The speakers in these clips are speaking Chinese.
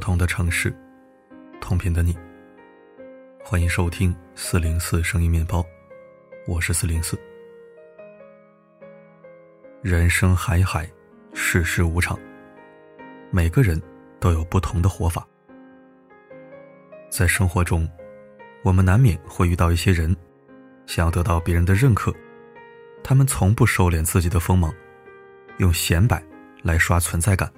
不同的城市，同频的你。欢迎收听四零四声音面包，我是四零四。人生海海，世事无常，每个人都有不同的活法。在生活中，我们难免会遇到一些人，想要得到别人的认可，他们从不收敛自己的锋芒，用显摆来刷存在感。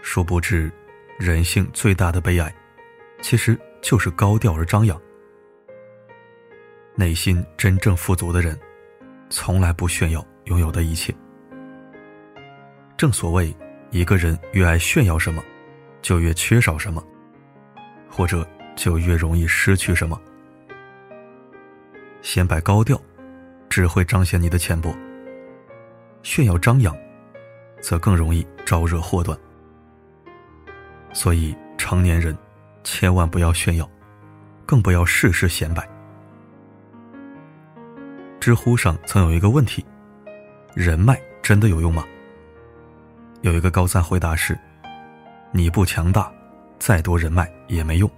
殊不知。人性最大的悲哀，其实就是高调而张扬。内心真正富足的人，从来不炫耀拥有的一切。正所谓，一个人越爱炫耀什么，就越缺少什么，或者就越容易失去什么。显摆高调，只会彰显你的浅薄；炫耀张扬，则更容易招惹祸端。所以，成年人千万不要炫耀，更不要事事显摆。知乎上曾有一个问题：人脉真的有用吗？有一个高赞回答是：你不强大，再多人脉也没用。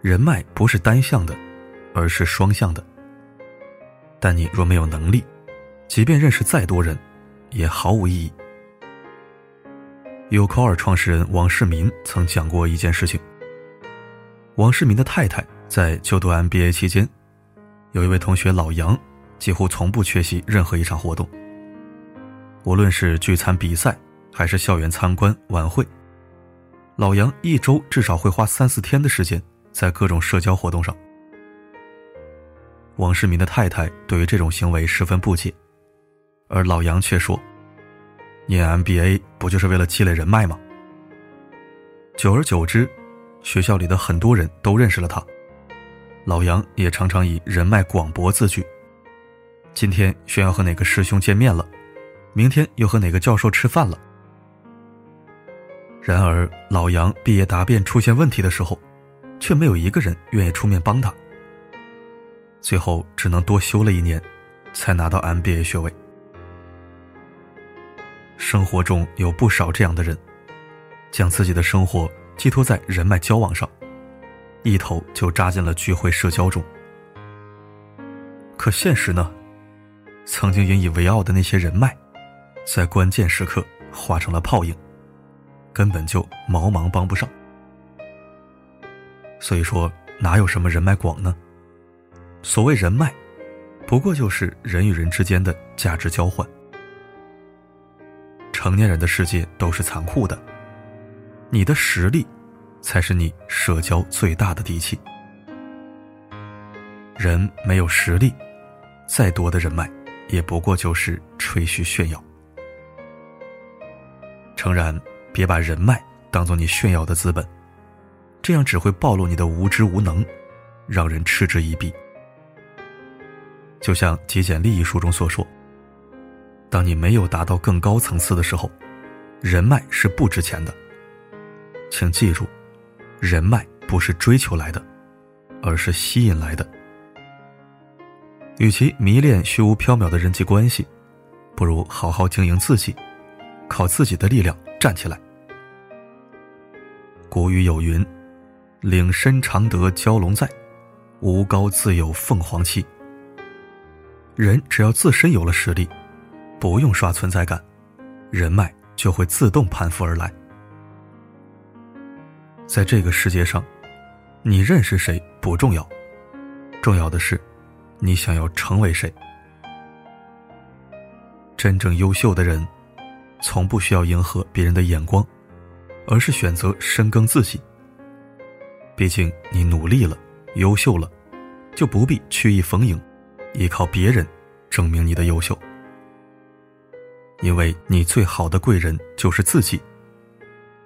人脉不是单向的，而是双向的。但你若没有能力，即便认识再多人，也毫无意义。有考尔创始人王世民曾讲过一件事情。王世民的太太在就读 MBA 期间，有一位同学老杨，几乎从不缺席任何一场活动。无论是聚餐、比赛，还是校园参观、晚会，老杨一周至少会花三四天的时间在各种社交活动上。王世民的太太对于这种行为十分不解，而老杨却说。念 MBA 不就是为了积累人脉吗？久而久之，学校里的很多人都认识了他，老杨也常常以人脉广博自居。今天炫耀和哪个师兄见面了，明天又和哪个教授吃饭了。然而，老杨毕业答辩出现问题的时候，却没有一个人愿意出面帮他。最后只能多修了一年，才拿到 MBA 学位。生活中有不少这样的人，将自己的生活寄托在人脉交往上，一头就扎进了聚会社交中。可现实呢？曾经引以为傲的那些人脉，在关键时刻化成了泡影，根本就毛忙帮不上。所以说，哪有什么人脉广呢？所谓人脉，不过就是人与人之间的价值交换。成年人的世界都是残酷的，你的实力，才是你社交最大的底气。人没有实力，再多的人脉，也不过就是吹嘘炫耀。诚然，别把人脉当做你炫耀的资本，这样只会暴露你的无知无能，让人嗤之以鼻。就像《极简利益》书中所说。当你没有达到更高层次的时候，人脉是不值钱的。请记住，人脉不是追求来的，而是吸引来的。与其迷恋虚无缥缈的人际关系，不如好好经营自己，靠自己的力量站起来。古语有云：“岭深常得蛟龙在，无高自有凤凰栖。”人只要自身有了实力。不用刷存在感，人脉就会自动攀附而来。在这个世界上，你认识谁不重要，重要的是，你想要成为谁。真正优秀的人，从不需要迎合别人的眼光，而是选择深耕自己。毕竟你努力了，优秀了，就不必曲意逢迎，依靠别人证明你的优秀。因为你最好的贵人就是自己，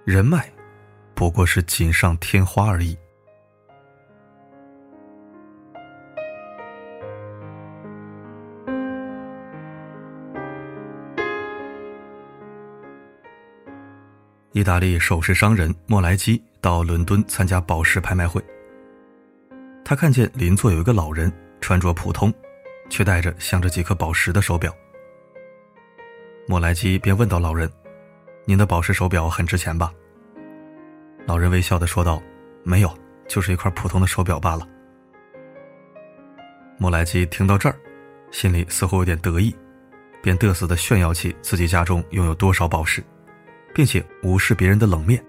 人脉不过是锦上添花而已。意大利首饰商人莫莱基到伦敦参加宝石拍卖会，他看见邻座有一个老人，穿着普通，却戴着镶着几颗宝石的手表。莫莱基便问到老人：“您的宝石手表很值钱吧？”老人微笑的说道：“没有，就是一块普通的手表罢了。”莫莱基听到这儿，心里似乎有点得意，便得瑟的炫耀起自己家中拥有多少宝石，并且无视别人的冷面，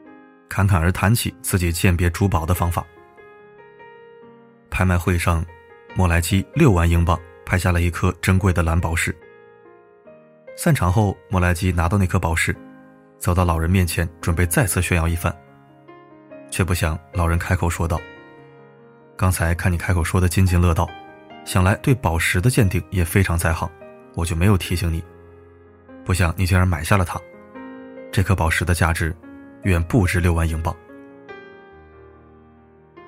侃侃而谈起自己鉴别珠宝的方法。拍卖会上，莫莱基六万英镑拍下了一颗珍贵的蓝宝石。散场后，莫莱基拿到那颗宝石，走到老人面前，准备再次炫耀一番。却不想，老人开口说道：“刚才看你开口说的津津乐道，想来对宝石的鉴定也非常在行，我就没有提醒你。不想你竟然买下了它，这颗宝石的价值远不止六万英镑。”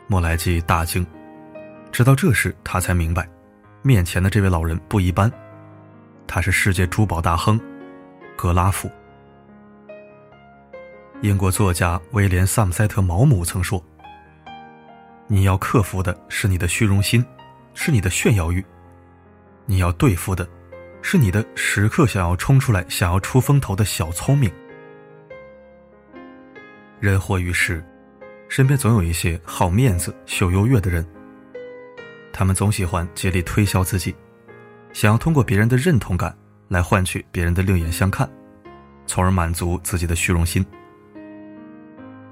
莫莱基大惊，直到这时他才明白，面前的这位老人不一般，他是世界珠宝大亨格拉夫。英国作家威廉·萨姆塞特·毛姆曾说：“你要克服的是你的虚荣心，是你的炫耀欲；你要对付的，是你的时刻想要冲出来、想要出风头的小聪明。”人活于世，身边总有一些好面子、秀优越的人，他们总喜欢竭力推销自己，想要通过别人的认同感来换取别人的另眼相看，从而满足自己的虚荣心。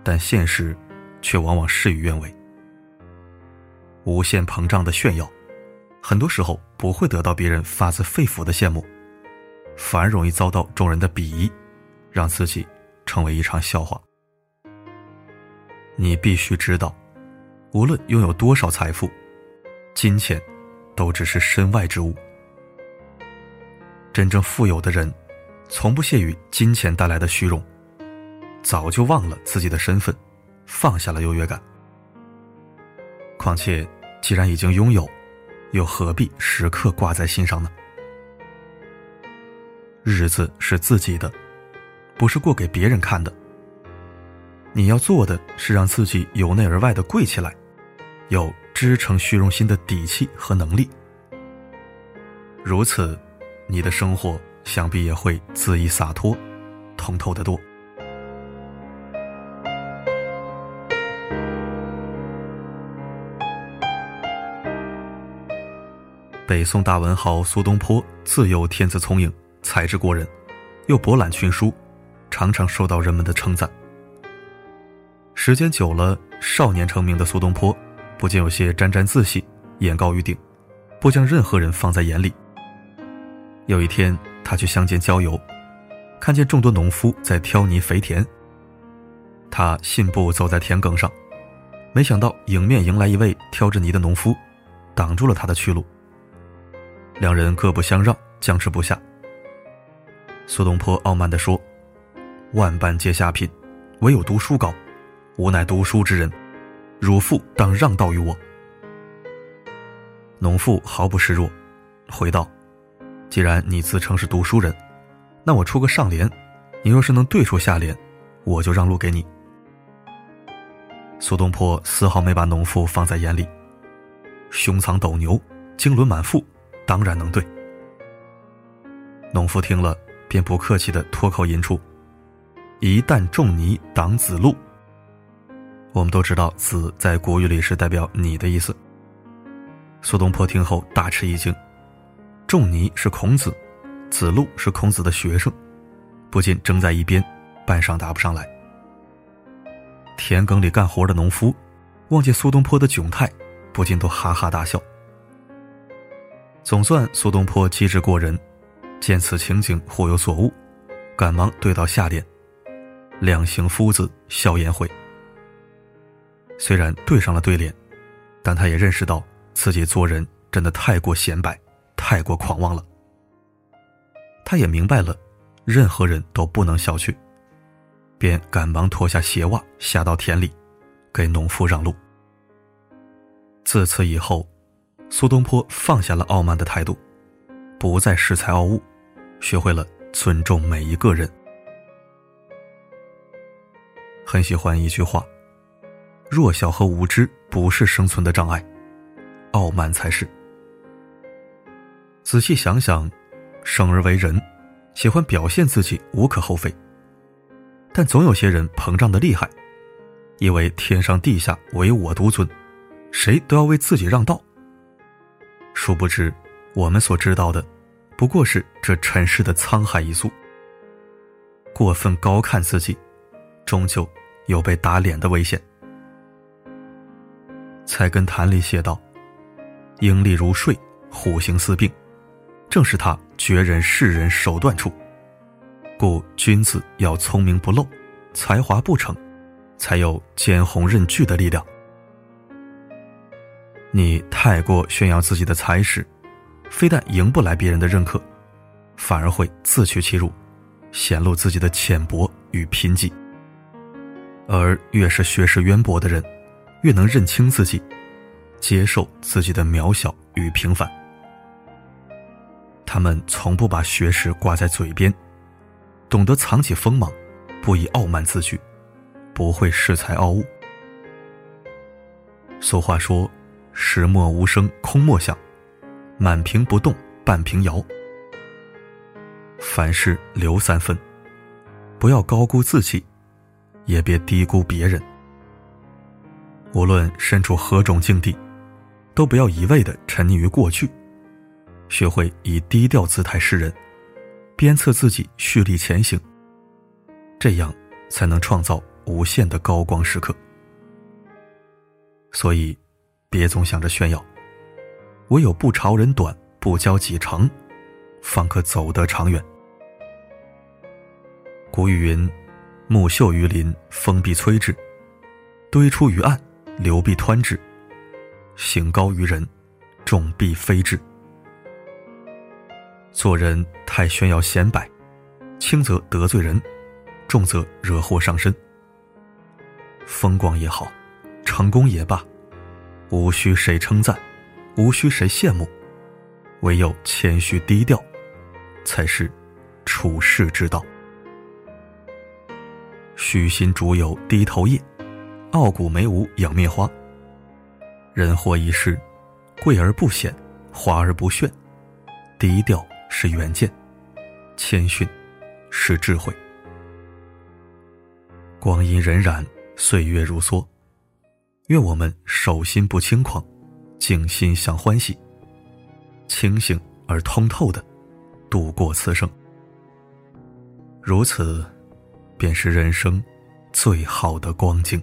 但现实，却往往事与愿违。无限膨胀的炫耀，很多时候不会得到别人发自肺腑的羡慕，反而容易遭到众人的鄙夷，让自己成为一场笑话。你必须知道，无论拥有多少财富，金钱，都只是身外之物。真正富有的人，从不屑于金钱带来的虚荣。早就忘了自己的身份，放下了优越感。况且，既然已经拥有，又何必时刻挂在心上呢？日子是自己的，不是过给别人看的。你要做的是让自己由内而外的贵起来，有支撑虚荣心的底气和能力。如此，你的生活想必也会恣意洒脱，通透的多。北宋大文豪苏东坡自幼天资聪颖，才智过人，又博览群书，常常受到人们的称赞。时间久了，少年成名的苏东坡不禁有些沾沾自喜，眼高于顶，不将任何人放在眼里。有一天，他去乡间郊游，看见众多农夫在挑泥肥田，他信步走在田埂上，没想到迎面迎来一位挑着泥的农夫，挡住了他的去路。两人各不相让，僵持不下。苏东坡傲慢地说：“万般皆下品，唯有读书高。吾乃读书之人，汝父当让道于我。”农妇毫不示弱，回道：“既然你自称是读书人，那我出个上联，你若是能对出下联，我就让路给你。”苏东坡丝毫没把农妇放在眼里，胸藏斗牛，经纶满腹。当然能对。农夫听了，便不客气的脱口吟出：“一旦仲尼挡子路。”我们都知道，“子”在国语里是代表你的意思。苏东坡听后大吃一惊，仲尼是孔子，子路是孔子的学生，不禁怔在一边，半晌答不上来。田埂里干活的农夫，望见苏东坡的窘态，不禁都哈哈大笑。总算苏东坡机智过人，见此情景或有所悟，赶忙对到下联：“两行夫子笑颜回。”虽然对上了对联，但他也认识到自己做人真的太过显摆，太过狂妄了。他也明白了，任何人都不能小觑，便赶忙脱下鞋袜下到田里，给农夫让路。自此以后。苏东坡放下了傲慢的态度，不再恃才傲物，学会了尊重每一个人。很喜欢一句话：“弱小和无知不是生存的障碍，傲慢才是。”仔细想想，生而为人，喜欢表现自己无可厚非，但总有些人膨胀的厉害，以为天上地下唯我独尊，谁都要为自己让道。殊不知，我们所知道的，不过是这尘世的沧海一粟。过分高看自己，终究有被打脸的危险。菜根谭里写道：“鹰立如睡，虎行似病，正是他绝人世人手段处。故君子要聪明不露，才华不逞，才有坚宏任巨的力量。你太过炫耀自己的才识，非但赢不来别人的认可，反而会自取其辱。”显露自己的浅薄与贫瘠，而越是学识渊博的人，越能认清自己，接受自己的渺小与平凡。他们从不把学识挂在嘴边，懂得藏起锋芒，不以傲慢自居，不会恃才傲物。俗话说：“石墨无声空莫响，满瓶不动半瓶摇。”凡事留三分，不要高估自己，也别低估别人。无论身处何种境地，都不要一味的沉溺于过去，学会以低调姿态示人，鞭策自己蓄力前行。这样才能创造无限的高光时刻。所以，别总想着炫耀，唯有不朝人短，不骄己长。方可走得长远。古语云：“木秀于林，风必摧之；堆出于岸，流必湍之；行高于人，众必非之。”做人太炫耀显摆，轻则得罪人，重则惹祸上身。风光也好，成功也罢，无需谁称赞，无需谁羡慕，唯有谦虚低调。才是处世之道。虚心竹有低头叶，傲骨梅无仰面花。人活一世，贵而不显，华而不炫，低调是远见，谦逊是智慧。光阴荏苒，岁月如梭，愿我们手心不轻狂，静心向欢喜，清醒而通透的。度过此生，如此，便是人生最好的光景。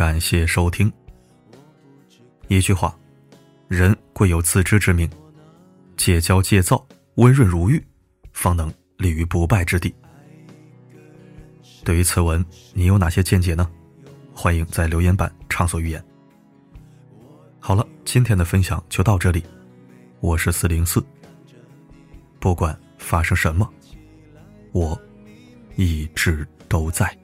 感谢收听。一句话，人贵有自知之明，戒骄戒躁，温润如玉，方能立于不败之地。对于此文，你有哪些见解呢？欢迎在留言板畅所欲言。好了，今天的分享就到这里，我是四零四。不管发生什么，我一直都在。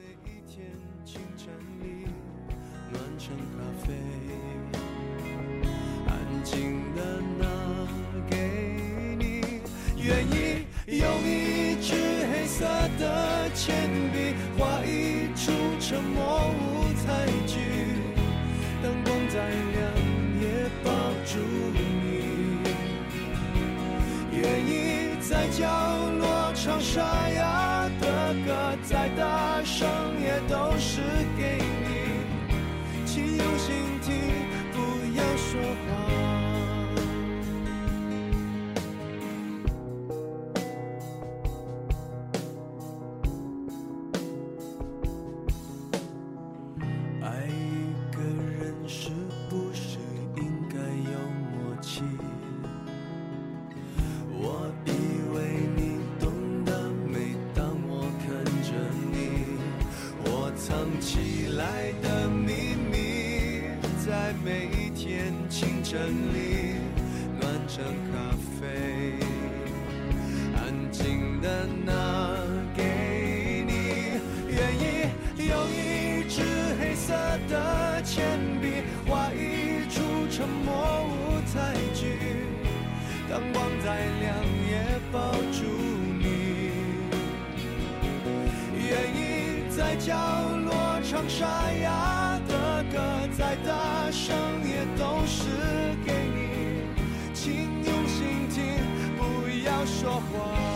沙哑的歌，再大声来的秘密，在每一天清晨里暖成咖啡，安静的拿给你。愿意用一支黑色的铅笔画一出沉默舞台剧。灯光再亮也抱住你。愿意在角落唱沙哑的歌，再大声也都是给你，请用心听，不要说话。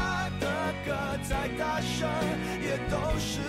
再大声也都是